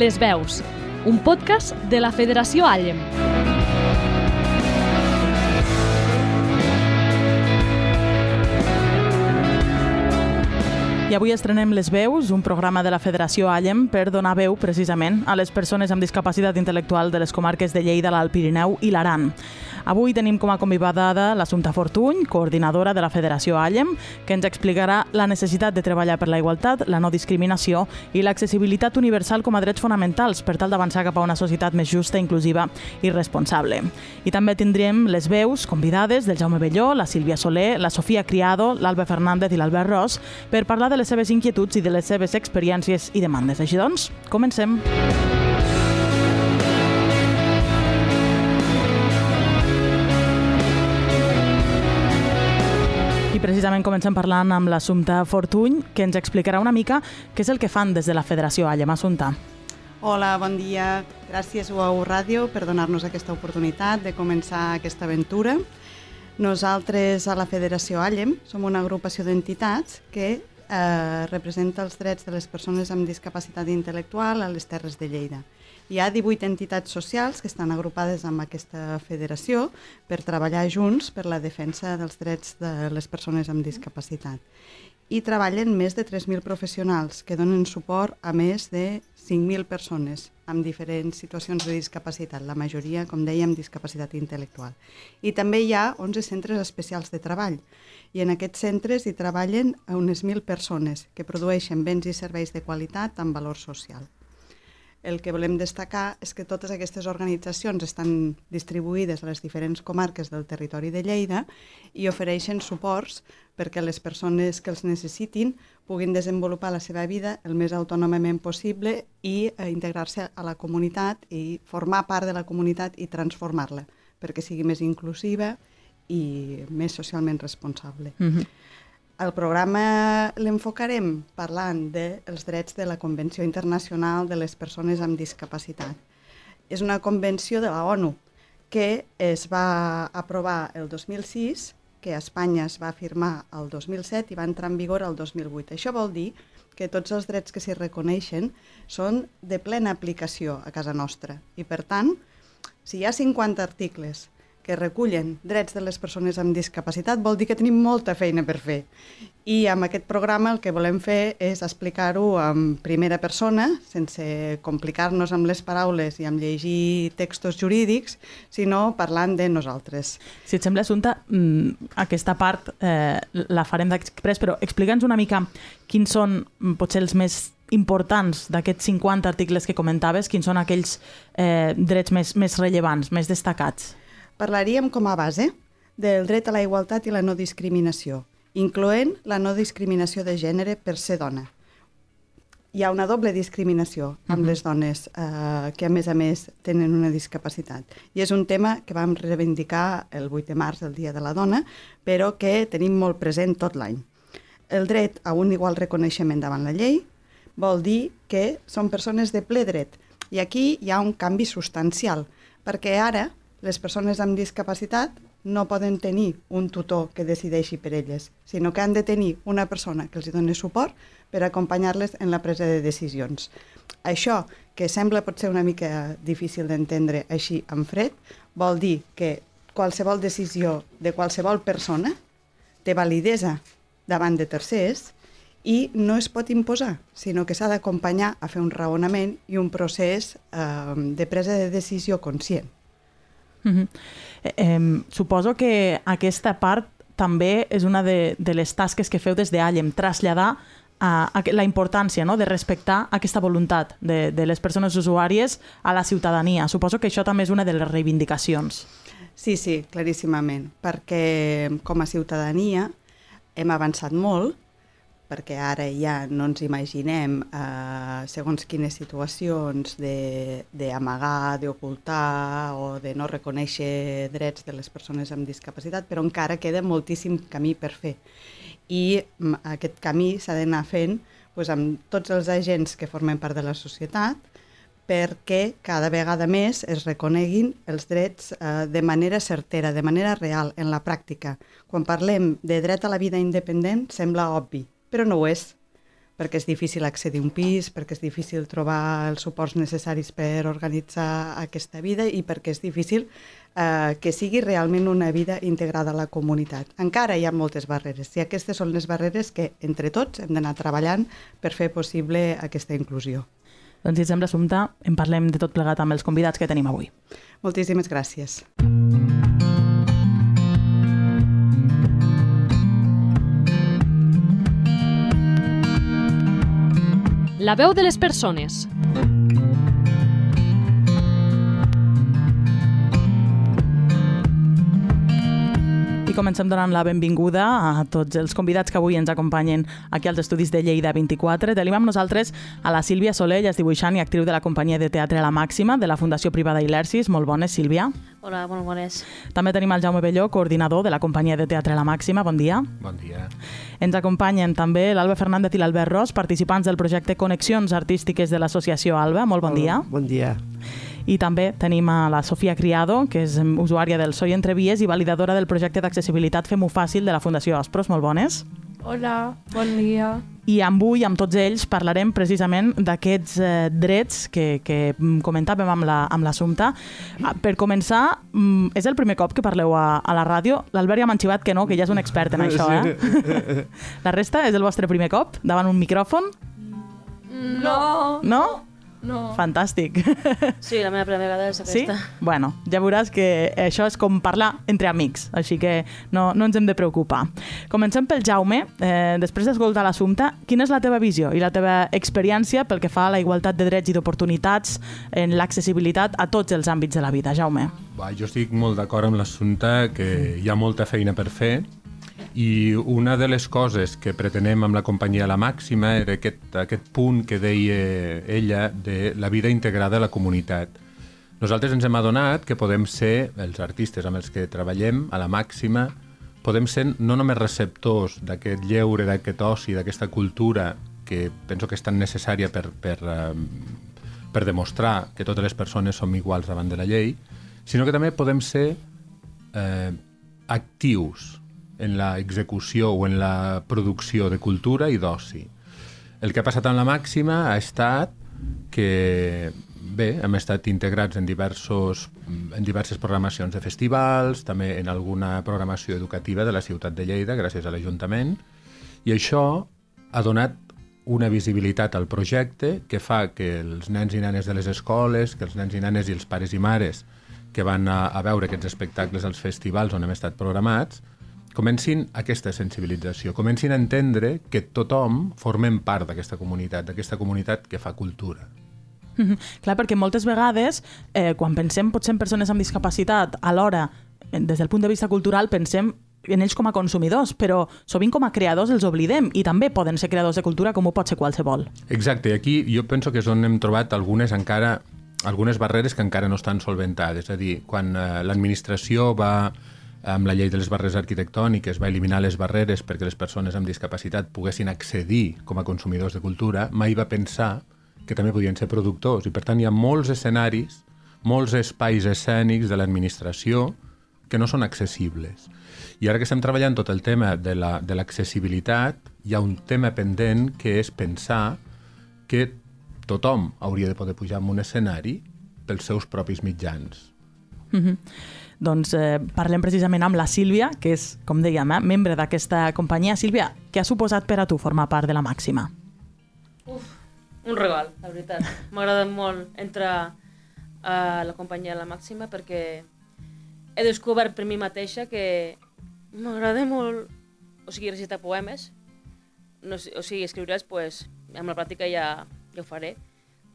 Les Veus, un podcast de la Federació Allem. I avui estrenem Les Veus, un programa de la Federació Allem per donar veu, precisament, a les persones amb discapacitat intel·lectual de les comarques de Lleida, l'Alt Pirineu i l'Aran. Avui tenim com a convidada l'Assumpta Fortuny, coordinadora de la Federació Allem, que ens explicarà la necessitat de treballar per la igualtat, la no discriminació i l'accessibilitat universal com a drets fonamentals per tal d'avançar cap a una societat més justa, inclusiva i responsable. I també tindrem les veus convidades del Jaume Belló, la Sílvia Soler, la Sofia Criado, l'Alba Fernández i l'Albert Ros per parlar de les seves inquietuds i de les seves experiències i demandes. Així doncs, comencem. Precisament comencem parlant amb l'Assumpta Fortuny, que ens explicarà una mica què és el que fan des de la Federació Allem Assumpta. Hola, bon dia. Gràcies UAU Ràdio per donar-nos aquesta oportunitat de començar aquesta aventura. Nosaltres a la Federació Allem som una agrupació d'entitats que eh, representa els drets de les persones amb discapacitat intel·lectual a les Terres de Lleida. Hi ha 18 entitats socials que estan agrupades amb aquesta federació per treballar junts per la defensa dels drets de les persones amb discapacitat. I treballen més de 3.000 professionals que donen suport a més de 5.000 persones amb diferents situacions de discapacitat, la majoria, com dèiem, discapacitat intel·lectual. I també hi ha 11 centres especials de treball, i en aquests centres hi treballen unes 1.000 persones que produeixen béns i serveis de qualitat amb valor social. El que volem destacar és que totes aquestes organitzacions estan distribuïdes a les diferents comarques del territori de Lleida i ofereixen suports perquè les persones que els necessitin puguin desenvolupar la seva vida el més autònomament possible i eh, integrar-se a la comunitat i formar part de la comunitat i transformar-la perquè sigui més inclusiva i més socialment responsable. Mm -hmm. El programa l'enfocarem parlant dels drets de la Convenció Internacional de les Persones amb Discapacitat. És una convenció de la ONU que es va aprovar el 2006, que a Espanya es va firmar el 2007 i va entrar en vigor el 2008. Això vol dir que tots els drets que s'hi reconeixen són de plena aplicació a casa nostra. I, per tant, si hi ha 50 articles que recullen drets de les persones amb discapacitat, vol dir que tenim molta feina per fer. I amb aquest programa el que volem fer és explicar-ho en primera persona, sense complicar-nos amb les paraules i amb llegir textos jurídics, sinó parlant de nosaltres. Si et sembla, Assumpta, mm, aquesta part eh, la farem d'express, però explica'ns una mica quins són mm, potser els més importants d'aquests 50 articles que comentaves, quins són aquells eh, drets més, més rellevants, més destacats? Parlaríem com a base del dret a la igualtat i la no discriminació, incloent la no discriminació de gènere per ser dona. Hi ha una doble discriminació amb uh -huh. les dones eh, que, a més a més, tenen una discapacitat. I és un tema que vam reivindicar el 8 de març, el Dia de la Dona, però que tenim molt present tot l'any. El dret a un igual reconeixement davant la llei vol dir que són persones de ple dret. I aquí hi ha un canvi substancial, perquè ara les persones amb discapacitat no poden tenir un tutor que decideixi per elles, sinó que han de tenir una persona que els doni suport per acompanyar-les en la presa de decisions. Això, que sembla potser una mica difícil d'entendre així en fred, vol dir que qualsevol decisió de qualsevol persona té validesa davant de tercers i no es pot imposar, sinó que s'ha d'acompanyar a fer un raonament i un procés eh, de presa de decisió conscient. Mm -hmm. eh, eh, suposo que aquesta part també és una de, de les tasques que feu des d'Allem, traslladar a, a la importància no? de respectar aquesta voluntat de, de les persones usuàries a la ciutadania. Suposo que això també és una de les reivindicacions. Sí, sí, claríssimament, perquè com a ciutadania hem avançat molt, perquè ara ja no ens imaginem eh, segons quines situacions d'amagar, d'ocultar o de no reconèixer drets de les persones amb discapacitat, però encara queda moltíssim camí per fer. I mm, aquest camí s'ha d'anar fent doncs, amb tots els agents que formen part de la societat, perquè cada vegada més es reconeguin els drets eh, de manera certera, de manera real, en la pràctica. Quan parlem de dret a la vida independent, sembla obvi, però no ho és, perquè és difícil accedir a un pis, perquè és difícil trobar els suports necessaris per organitzar aquesta vida i perquè és difícil eh, que sigui realment una vida integrada a la comunitat. Encara hi ha moltes barreres i aquestes són les barreres que entre tots hem d'anar treballant per fer possible aquesta inclusió. Doncs si et sembla, Assumpta, en parlem de tot plegat amb els convidats que tenim avui. Moltíssimes gràcies. La veu de les persones. I comencem donant la benvinguda a tots els convidats que avui ens acompanyen aquí als estudis de Lleida 24. Tenim amb nosaltres a la Sílvia Soler, ja és dibuixant i actriu de la companyia de teatre La Màxima, de la Fundació Privada Ilersis. Molt bones, Sílvia. Hola, molt bones. També tenim el Jaume Belló, coordinador de la companyia de teatre La Màxima. Bon dia. Bon dia. Ens acompanyen també l'Alba Fernández i l'Albert Ros, participants del projecte Connexions Artístiques de l'associació Alba. Molt bon dia. Bon dia. I també tenim a la Sofia Criado, que és usuària del Soy Entrevies i validadora del projecte d'accessibilitat Fem-ho fàcil de la Fundació Ospros. Molt bones. Hola, bon dia. I avui, amb tots ells, parlarem precisament d'aquests eh, drets que, que comentàvem amb la- amb l'assumpte. La, per començar, mm, és el primer cop que parleu a, a la ràdio. L'Albert ja m'ha xivat que no, que ja és un expert en això, eh? La resta és el vostre primer cop, davant un micròfon? No, No? No. Fantàstic. Sí, la meva primera vegada és Sí? aquesta. Bueno, ja veuràs que això és com parlar entre amics, així que no, no ens hem de preocupar. Comencem pel Jaume. Eh, després d'escoltar l'assumpte, quina és la teva visió i la teva experiència pel que fa a la igualtat de drets i d'oportunitats en l'accessibilitat a tots els àmbits de la vida? Jaume. Va, jo estic molt d'acord amb l'assumpte que hi ha molta feina per fer i una de les coses que pretenem amb la companyia La Màxima era aquest, aquest punt que deia ella de la vida integrada a la comunitat. Nosaltres ens hem adonat que podem ser, els artistes amb els que treballem, a la màxima, podem ser no només receptors d'aquest lleure, d'aquest oci, d'aquesta cultura que penso que és tan necessària per, per, eh, per demostrar que totes les persones som iguals davant de la llei, sinó que també podem ser eh, actius en la execució o en la producció de cultura i d'oci. El que ha passat amb la màxima ha estat que bé, hem estat integrats en, diversos, en diverses programacions de festivals, també en alguna programació educativa de la ciutat de Lleida, gràcies a l'Ajuntament, i això ha donat una visibilitat al projecte que fa que els nens i nenes de les escoles, que els nens i nenes i els pares i mares que van a, a veure aquests espectacles als festivals on hem estat programats, comencin aquesta sensibilització, comencin a entendre que tothom formem part d'aquesta comunitat, d'aquesta comunitat que fa cultura. Mhm. Clar, perquè moltes vegades, eh, quan pensem potser en persones amb discapacitat, alhora, des del punt de vista cultural, pensem en ells com a consumidors, però sovint com a creadors els oblidem i també poden ser creadors de cultura com ho pot ser qualsevol. Exacte, i aquí jo penso que és on hem trobat algunes encara algunes barreres que encara no estan solventades. És a dir, quan eh, l'administració va amb la llei de les barreres arquitectòniques va eliminar les barreres perquè les persones amb discapacitat poguessin accedir com a consumidors de cultura, mai va pensar que també podien ser productors. I per tant hi ha molts escenaris, molts espais escènics de l'administració que no són accessibles. I ara que estem treballant tot el tema de la- de l'accessibilitat, hi ha un tema pendent que és pensar que tothom hauria de poder pujar en un escenari pels seus propis mitjans. Mhm. Doncs eh, parlem precisament amb la Sílvia, que és, com dèiem, eh, membre d'aquesta companyia. Sílvia, què ha suposat per a tu formar part de la Màxima? Un regal, la veritat. M'ha agradat molt entrar a la companyia La Màxima perquè he descobert per mi mateixa que m'agrada molt, o sigui, recitar poemes, no, o sigui, escriure'ls, pues, amb la pràctica ja, ja ho faré,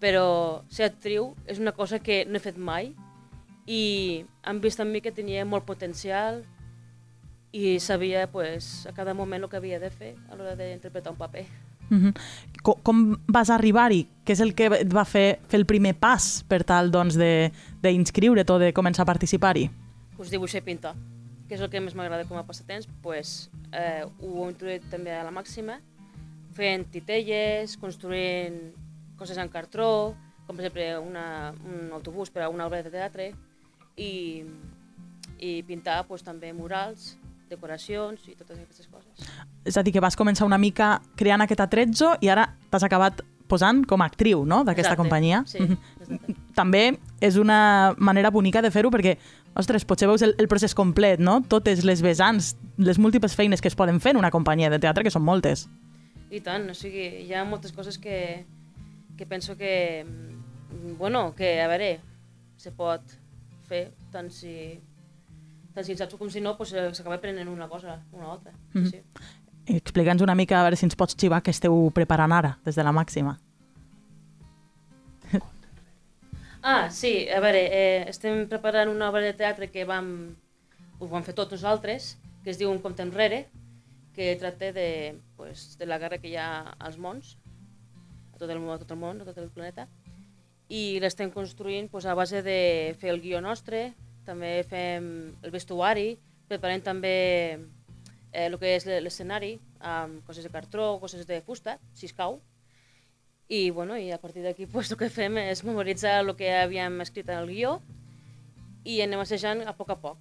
però ser actriu és una cosa que no he fet mai i han vist en mi que tenia molt potencial i sabia pues, a cada moment el que havia de fer a l'hora d'interpretar un paper. Mhm. Com, com vas arribar-hi? Què és el que et va fer fer el primer pas per tal doncs, de- d'inscriure't o de començar a participar-hi? pues, dibuixar i pintar, que és el que més m'agrada com a passatemps, pues, eh, ho he introduït també a la màxima, fent titelles, construint coses en cartró, com per exemple una, un autobús per a una obra de teatre, i, i pintar pues, també murals decoracions i totes aquestes coses. És a dir, que vas començar una mica creant aquest atrezzo i ara t'has acabat posant com a actriu no? d'aquesta companyia. Sí, exacte. També és una manera bonica de fer-ho perquè, ostres, potser veus el, el procés complet, no? Totes les vessants, les múltiples feines que es poden fer en una companyia de teatre, que són moltes. I tant, o sigui, hi ha moltes coses que, que penso que, mm, bueno, que, a veure, se pot fer tant si, tant si en saps com si no, pues, eh, s'acaba prenent una cosa, una altra. Sí, Mhm. sí. Explica'ns una mica, a veure si ens pots xivar què esteu preparant ara, des de la màxima. Ah, sí, a veure, eh, estem preparant una obra de teatre que vam, ho vam fer tots nosaltres, que es diu Un compte enrere, que tracta de, pues, de la guerra que hi ha als mons, a tot el, món, a tot el món, a tot el planeta, i l'estem construint pues, a base de fer el guió nostre, també fem el vestuari, preparem també eh, el que és l'escenari, amb coses de cartró, coses de fusta, si escau, i, bueno, i a partir d'aquí pues, el que fem és memoritzar el que havíem escrit en el guió i anem assajant a poc a poc.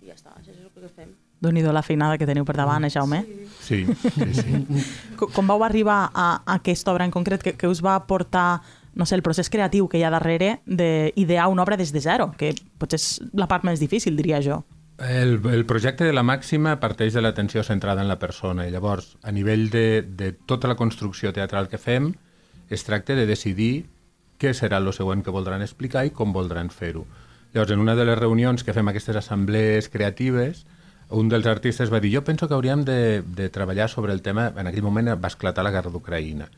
I ja està, això és el que fem. déu nhi la feinada que teniu per davant, eh, Jaume? Sí, sí, sí. Com, com vau arribar a, a aquesta obra en concret que, que us va portar no sé, el procés creatiu que hi ha darrere d'idear una obra des de zero, que potser és la part més difícil, diria jo. El, el projecte de la màxima parteix de l'atenció centrada en la persona i llavors, a nivell de, de tota la construcció teatral que fem, es tracta de decidir què serà el següent que voldran explicar i com voldran fer-ho. Llavors, en una de les reunions que fem aquestes assemblees creatives, un dels artistes va dir jo penso que hauríem de, de treballar sobre el tema, en aquell moment va esclatar la guerra d'Ucraïna,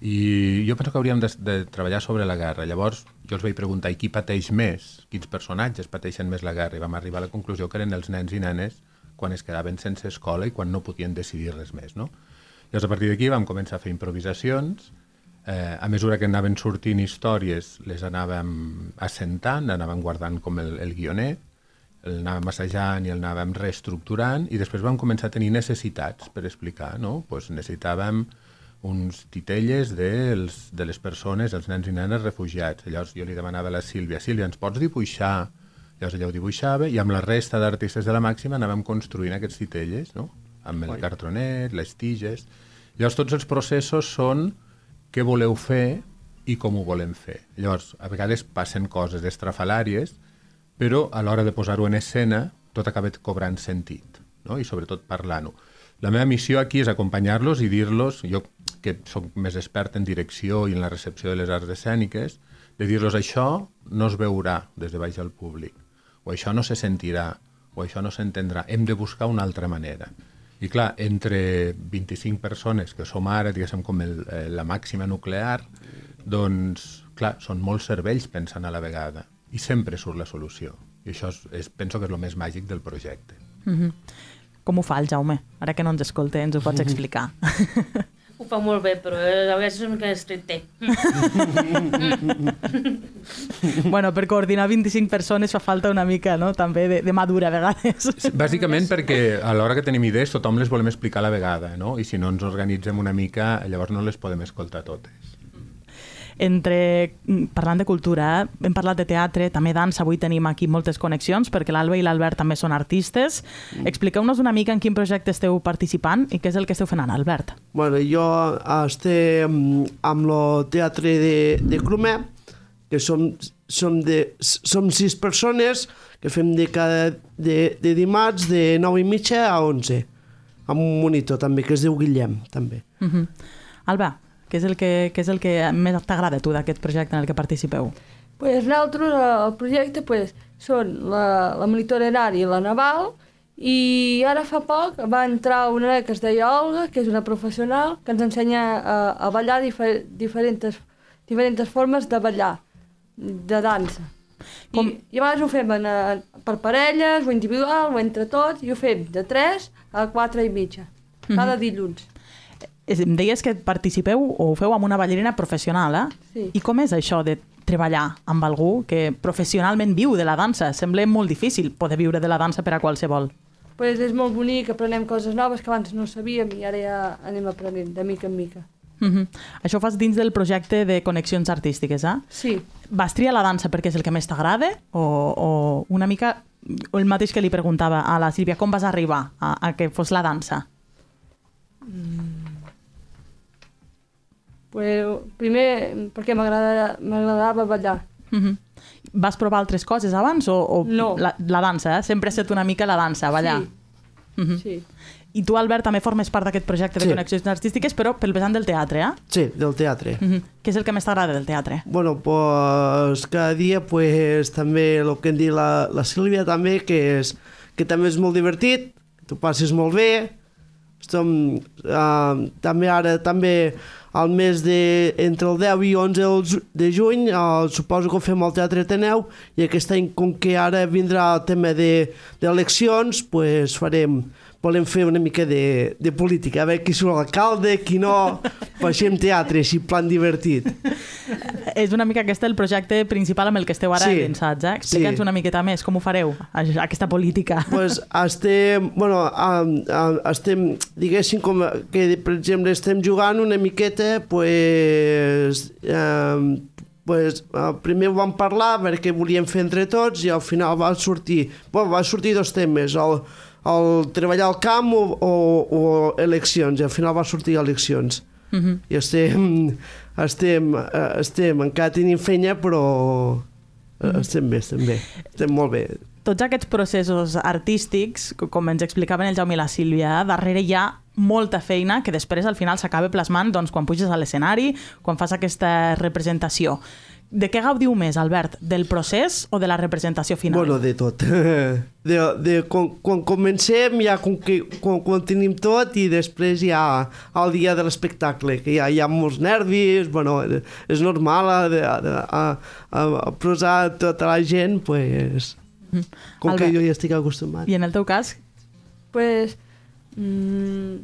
i jo penso que hauríem de, de treballar sobre la guerra. Llavors, jo els vaig preguntar, i qui pateix més? Quins personatges pateixen més la guerra? I vam arribar a la conclusió que eren els nens i nenes quan es quedaven sense escola i quan no podien decidir res més, no? Llavors, a partir d'aquí vam començar a fer improvisacions, eh, a mesura que anaven sortint històries, les anàvem assentant, anàvem guardant com el, el guionet, el anàvem assajant i el anàvem reestructurant i després vam començar a tenir necessitats per explicar, no? Pues necessitàvem uns titelles dels, de les persones, els nens i nenes refugiats. Llavors jo li demanava a la Sílvia, Sílvia, ens pots dibuixar? Llavors ella ho dibuixava i amb la resta d'artistes de la màxima anàvem construint aquests titelles, no? Amb el cartronet, les tiges... Llavors tots els processos són què voleu fer i com ho volem fer. Llavors, a vegades passen coses estrafalàries, però a l'hora de posar-ho en escena tot acaba cobrant sentit, no? i sobretot parlant-ho. La meva missió aquí és acompanyar-los i dir-los, jo que sóc més expert en direcció i en la recepció de les arts escèniques, de dir-los això no es veurà des de baix al públic, o això no se sentirà, o això no s'entendrà. Hem de buscar una altra manera. I clar, entre 25 persones que som ara, diguéssim, com el, eh, la màxima nuclear, doncs, clar, són molts cervells pensant a la vegada i sempre surt la solució. I això és, és, penso que és el més màgic del projecte. Com ho fa el Jaume? Ara que no ens escolta, ens ho pots explicar. Ho fa molt bé, però eh, a vegades és una mica estricte. bueno, per coordinar 25 persones fa falta una mica, no?, també de, de madura a vegades. Bàsicament perquè a l'hora que tenim idees tothom les volem explicar a la vegada, no? I si no ens organitzem una mica, llavors no les podem escoltar totes. Entre, mm, parlant de cultura, eh, hem parlat de teatre, també dansa, avui tenim aquí moltes connexions, perquè l'Alba i l'Albert també són artistes. Expliqueu-nos una mica en quin projecte esteu participant i què és el que esteu fent Albert. Bueno, jo estem amb el teatre de, de Crumer, que som, som, de, som sis persones que fem de, cada, de, de dimarts de 9 i mitja a 11, amb un monitor també, que es diu Guillem, també. Uh -huh. Alba, què és el que, què és el que més t'agrada a tu d'aquest projecte en el que participeu? Pues nosaltres, el projecte, pues, són la, la monitorenari i la naval, i ara fa poc va entrar una que es deia Olga, que és una professional, que ens ensenya a, a ballar difer diferents, diferents formes de ballar, de dansa. Com- I, I a vegades ho fem en, en, per parelles, o individual, o entre tots, i ho fem de 3 a 4 i mitja, cada dilluns. Em deies que participeu o ho feu amb una ballarina professional, eh? Sí. I com és això de treballar amb algú que professionalment viu de la dansa? Sembla molt difícil poder viure de la dansa per a qualsevol. Pues és molt bonic, aprenem coses noves que abans no sabíem i ara ja anem aprenent de mica en mica. Uh -huh. Això ho fas dins del projecte de connexions artístiques, eh? Sí, Vas triar la dansa perquè és el que més t'agrada o, o una mica el mateix que li preguntava a la Sílvia, com vas arribar a, a que fos la dansa? Pues, primer, perquè m'agrada- m'agradava ballar. Mm -hmm. Vas provar altres coses abans o, o No. la, la dansa? Eh? Sempre ha estat una mica la dansa, ballar. Sí. Mhm. Sí. I tu, Albert, també formes part d'aquest projecte de Sí. connexions artístiques, però pel vessant del teatre, eh? Sí, del teatre. Mm -hmm. Què és el que més t'agrada del teatre? Bueno, pues cada dia pues, també el que em dit la, la Sílvia també, que, és, que també és molt divertit, tu passes molt bé, Estem, uh, també ara també al mes de entre el 10 i 11 el ju- de juny uh, suposo que ho fem al Teatre Ateneu i aquest any com que ara vindrà el tema de- d'eleccions de, pues farem volem fer una mica de, de política, a veure qui surt l'alcalde, qui no, baixem teatre, així plan divertit. És una mica aquest el projecte principal amb el que esteu ara Sí. endensats, eh? Explica'ns Sí. una miqueta més, com ho fareu, aquesta política. pues estem, bueno, estem, diguéssim, com que, per exemple, estem jugant una miqueta, pues, um, pues, primer ho vam parlar perquè volíem fer entre tots i al final va sortir, bueno, va sortir dos temes, el, el treballar al camp o, o, o eleccions, i al final va sortir eleccions. Mm -hmm. I estem, estem, eh, estem, encara tenim feina, però eh, estem bé, estem bé, estem molt bé. Tots aquests processos artístics, co- com ens explicaven el Jaume i la Sílvia, darrere hi ha molta feina que després al final s'acaba plasmant doncs, quan puges a l'escenari, quan fas aquesta representació. De què gaudiu més, Albert? Del procés o de la representació final? Bueno, de tot. De, de, quan, quan comencem ja com que, quan, quan tenim tot i després ja el dia de l'espectacle, que ja hi ha molts nervis, bueno, és normal a, a, a, a, a posar tota la gent, pues, com Albert. que jo ja estic acostumat. I en el teu cas? pues, mm,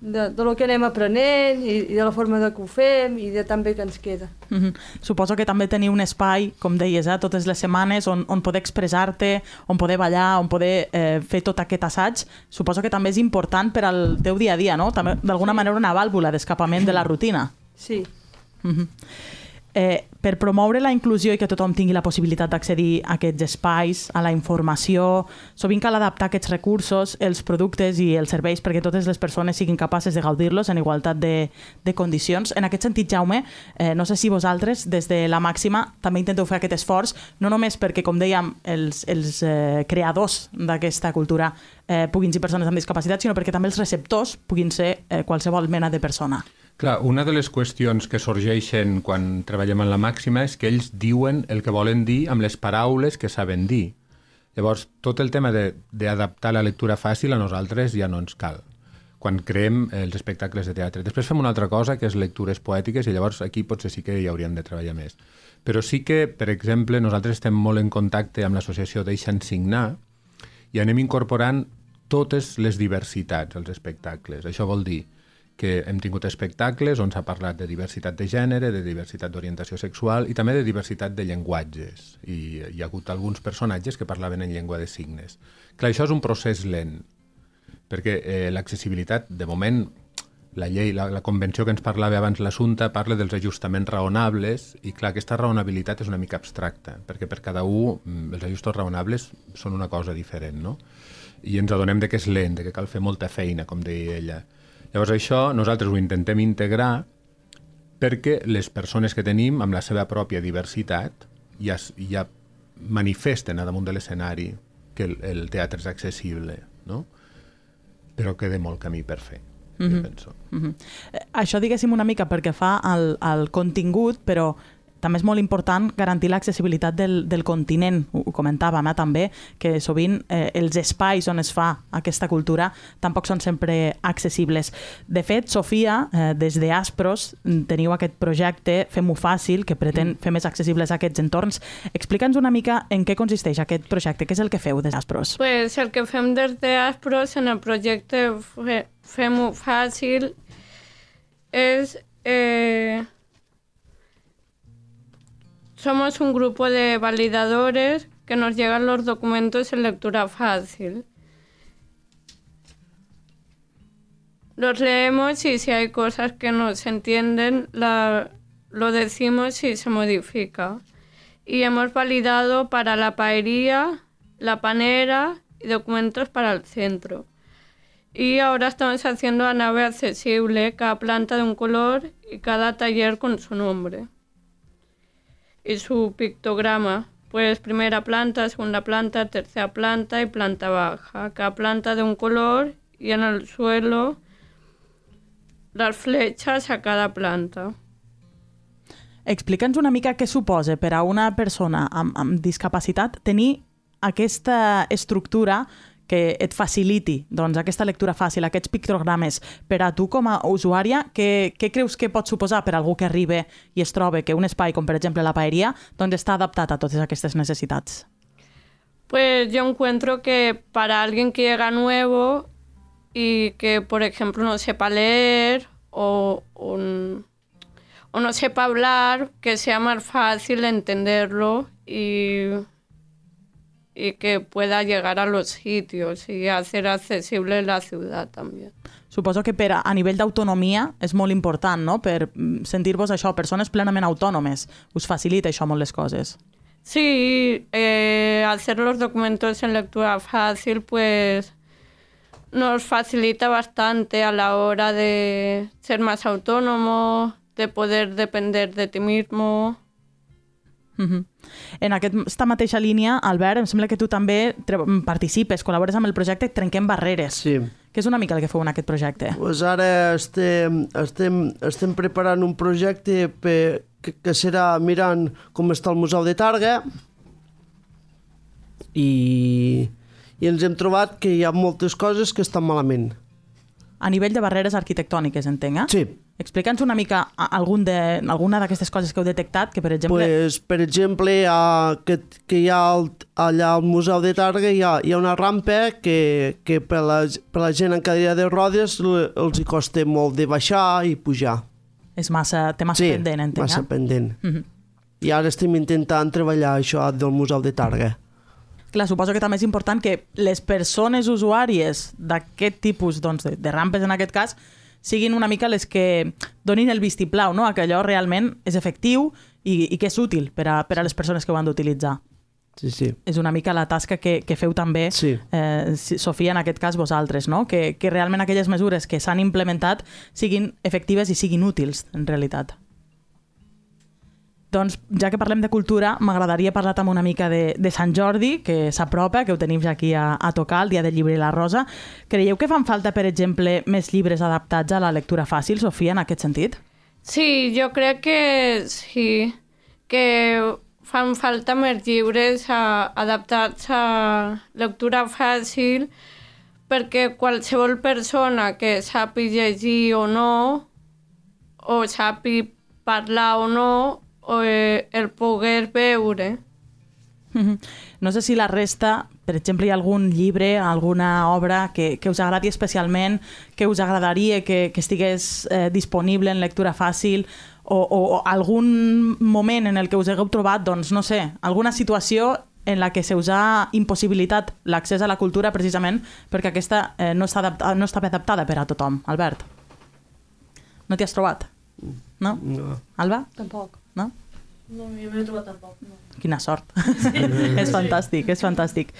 de, de lo que anem aprenent i, i de la forma de que ho fem i de tan bé que ens queda. Mm -hmm. Suposo que també teniu un espai, com deies, eh, totes les setmanes on, on poder expressar-te, on poder ballar, on poder eh, fer tot aquest assaig. Suposo que també és important per al teu dia a dia, no? També, d'alguna manera, una vàlvula d'escapament de la rutina. Sí. Mm -hmm. eh, per promoure la inclusió i que tothom tingui la possibilitat d'accedir a aquests espais, a la informació, sovint cal adaptar aquests recursos, els productes i els serveis perquè totes les persones siguin capaces de gaudir-los en igualtat de, de condicions. En aquest sentit, Jaume, eh, no sé si vosaltres, des de la màxima, també intenteu fer aquest esforç, no només perquè, com dèiem, els, els eh, creadors d'aquesta cultura eh, puguin ser persones amb discapacitat, sinó perquè també els receptors puguin ser eh, qualsevol mena de persona. Clar, una de les qüestions que sorgeixen quan treballem en la màxima és que ells diuen el que volen dir amb les paraules que saben dir. Llavors, tot el tema d'adaptar la lectura fàcil a nosaltres ja no ens cal quan creem els espectacles de teatre. Després fem una altra cosa, que és lectures poètiques, i llavors aquí potser sí que hi hauríem de treballar més. Però sí que, per exemple, nosaltres estem molt en contacte amb l'associació Deixa'ns Signar i anem incorporant totes les diversitats als espectacles. Això vol dir que hem tingut espectacles on s'ha parlat de diversitat de gènere, de diversitat d'orientació sexual i també de diversitat de llenguatges. I hi ha hagut alguns personatges que parlaven en llengua de signes. Clar, això és un procés lent, perquè eh, l'accessibilitat, de moment, la llei, la, la convenció que ens parlava abans l'assumpte parla dels ajustaments raonables i clar, aquesta raonabilitat és una mica abstracta, perquè per cada un mm, els ajustos raonables són una cosa diferent, no? I ens adonem de que és lent, de que cal fer molta feina, com deia ella. Llavors això nosaltres ho intentem integrar perquè les persones que tenim, amb la seva pròpia diversitat, ja, ja manifesten a damunt de l'escenari que el, el teatre és accessible, no? Però queda molt camí per fer, mm -hmm. jo penso. Mm -hmm. Això, diguéssim, una mica perquè fa al, al contingut, però també és molt important garantir l'accessibilitat del, del continent, ho, ho comentàvem eh, també, que sovint eh, els espais on es fa aquesta cultura tampoc són sempre accessibles. De fet, Sofia, eh, des de Aspros mm, teniu aquest projecte Fem-ho fàcil, que pretén fer més accessibles aquests entorns. Explica'ns una mica en què consisteix aquest projecte, què és el que feu des d'Aspros? Pues el que fem des d'Aspros en el projecte Fe- Fem-ho fàcil és... Eh, somos un grupo de validadores que nos llegan los documentos en lectura fácil. Los leemos y si hay cosas que no se entienden, lo decimos y se modifica. Y hemos validado para la paería la panera y documentos para el centro. Y ahora estamos haciendo la nave accesible, cada planta de un color y cada taller con su nombre. Y su pictograma, pues primera planta, segunda planta, tercera planta y planta baja. Cada planta de un color y en el suelo las flechas a cada planta. Explica'ns una mica què suposa per a una persona amb, amb discapacitat tenir aquesta estructura que et faciliti doncs, aquesta lectura fàcil, aquests pictogrames. Per a tu, com a usuària, què, què creus que pot suposar per a algú que arriba i es troba que un espai, com per exemple la paeria, doncs està adaptat a totes aquestes necessitats? Pues yo encuentro que para alguien que llega nuevo y que, por ejemplo, no sepa leer o, o, o no sepa hablar, que sea más fácil entenderlo y, y que pueda llegar a los sitios y hacer accesible la ciudad también. Suposo que per a, a nivell d'autonomia és molt important, no?, per mm, sentir-vos això, persones plenament autònomes. Us facilita això molt les coses. Sí, eh, hacer los documentos en lectura fácil, pues nos facilita bastante a la hora de ser más autónomo, de poder depender de ti mismo. Uh -huh. En aquesta mateixa línia, Albert, em sembla que tu també participes, col·labores amb el projecte Trenquem Barreres. Sí. Què és una mica el que feu en aquest projecte? Pues ara estem, estem, estem preparant un projecte per, que, que serà mirant com està el Museu de Targa i, i ens hem trobat que hi ha moltes coses que estan malament. A nivell de barreres arquitectòniques, entenc, eh? Sí. Explica'ns una mica a- algun de, alguna d'aquestes coses que heu detectat, que per exemple... Pues, per exemple, ha, que, que hi ha el, allà al Museu de Targa hi ha, hi ha una rampa que, que per, la, per la gent en cadira de rodes els hi costa molt de baixar i pujar. És massa, té massa sí, pendent, entenc, massa eh? pendent. Mhm. I ara estem intentant treballar això del Museu de Targa. Clar, suposo que també és important que les persones usuàries d'aquest tipus doncs, de, de rampes, en aquest cas, siguin una mica les que donin el vistiplau, no? que allò realment és efectiu i, i que és útil per a, per a les persones que ho han d'utilitzar. Sí, sí. És una mica la tasca que, que feu també, Sí. eh, Sofia, en aquest cas vosaltres, no? que, que realment aquelles mesures que s'han implementat siguin efectives i siguin útils, en realitat. Doncs, ja que parlem de cultura, m'agradaria parlar també una mica de, de Sant Jordi, que s'apropa, que ho tenim ja aquí a, a tocar, el dia del llibre i la rosa. Creieu que fan falta, per exemple, més llibres adaptats a la lectura fàcil, Sofia, en aquest sentit? Sí, yo creo que sí, que fan falta més llibres a, adaptats a lectura fàcil perquè qualsevol persona que sàpi llegir o no, o sàpi parlar o no, eh, el poder veure. No sé si la resta, per exemple, hi ha algun llibre, alguna obra que, que us agradi especialment, que us agradaria que, que estigués eh, disponible en lectura fàcil, o, o, o algun moment en el que us hagueu trobat, doncs, no sé, alguna situació en la que se us ha impossibilitat l'accés a la cultura precisament perquè aquesta eh, no, està adaptada, no està adaptada per a tothom. Albert? No t'hi has trobat? No? No. Alba? Tampoc. No? No, jo m'he trobat tampoc. No. Quina sort. és fantàstic, és fantàstic.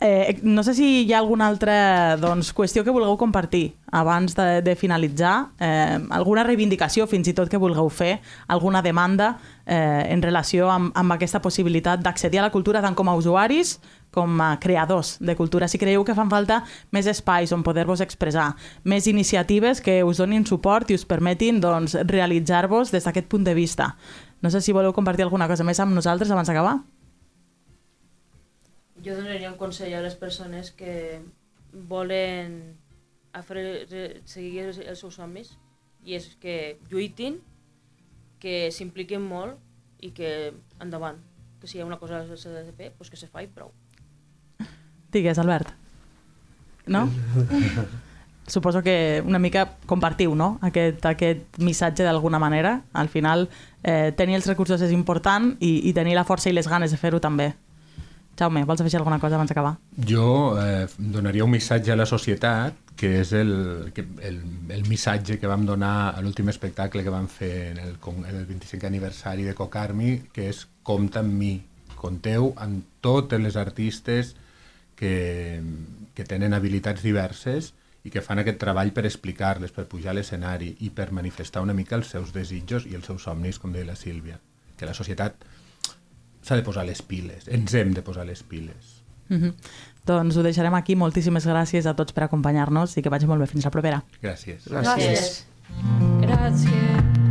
Eh, no sé si hi ha alguna altra doncs, qüestió que vulgueu compartir abans de, de finalitzar, eh, alguna reivindicació fins i tot que vulgueu fer, alguna demanda eh, en relació amb, amb aquesta possibilitat d'accedir a la cultura tant com a usuaris com a creadors de cultura. Si creieu que fan falta més espais on poder-vos expressar, més iniciatives que us donin suport i us permetin doncs, realitzar-vos des d'aquest punt de vista. No sé si voleu compartir alguna cosa més amb nosaltres abans d'acabar. Jo donaria un consell a les persones que volen a fer, seguir els, els seus somnis i és que lluitin, que s'impliquin molt i que endavant, que si hi ha una cosa que s'ha de fer, doncs que se fa i prou. Digues, Albert. No? Suposo que una mica compartiu no? aquest, aquest missatge d'alguna manera. Al final, eh, tenir els recursos és important i, i tenir la força i les ganes de fer-ho també. Jaume, vols afegir alguna cosa abans d'acabar? Jo eh, donaria un missatge a la societat, que és el, que, el, el missatge que vam donar a l'últim espectacle que vam fer en el, en el 25 aniversari de Cocarmi, que és compta amb mi, compteu amb totes les artistes que, que tenen habilitats diverses i que fan aquest treball per explicar-les, per pujar a l'escenari i per manifestar una mica els seus desitjos i els seus somnis, com deia la Sílvia. Que la societat s'ha de posar les piles, ens hem de posar les piles. Mm -hmm. Doncs ho deixarem aquí. Moltíssimes gràcies a tots per acompanyar-nos i que vagi molt bé. Fins la propera. Gràcies. Gràcies. Gràcies.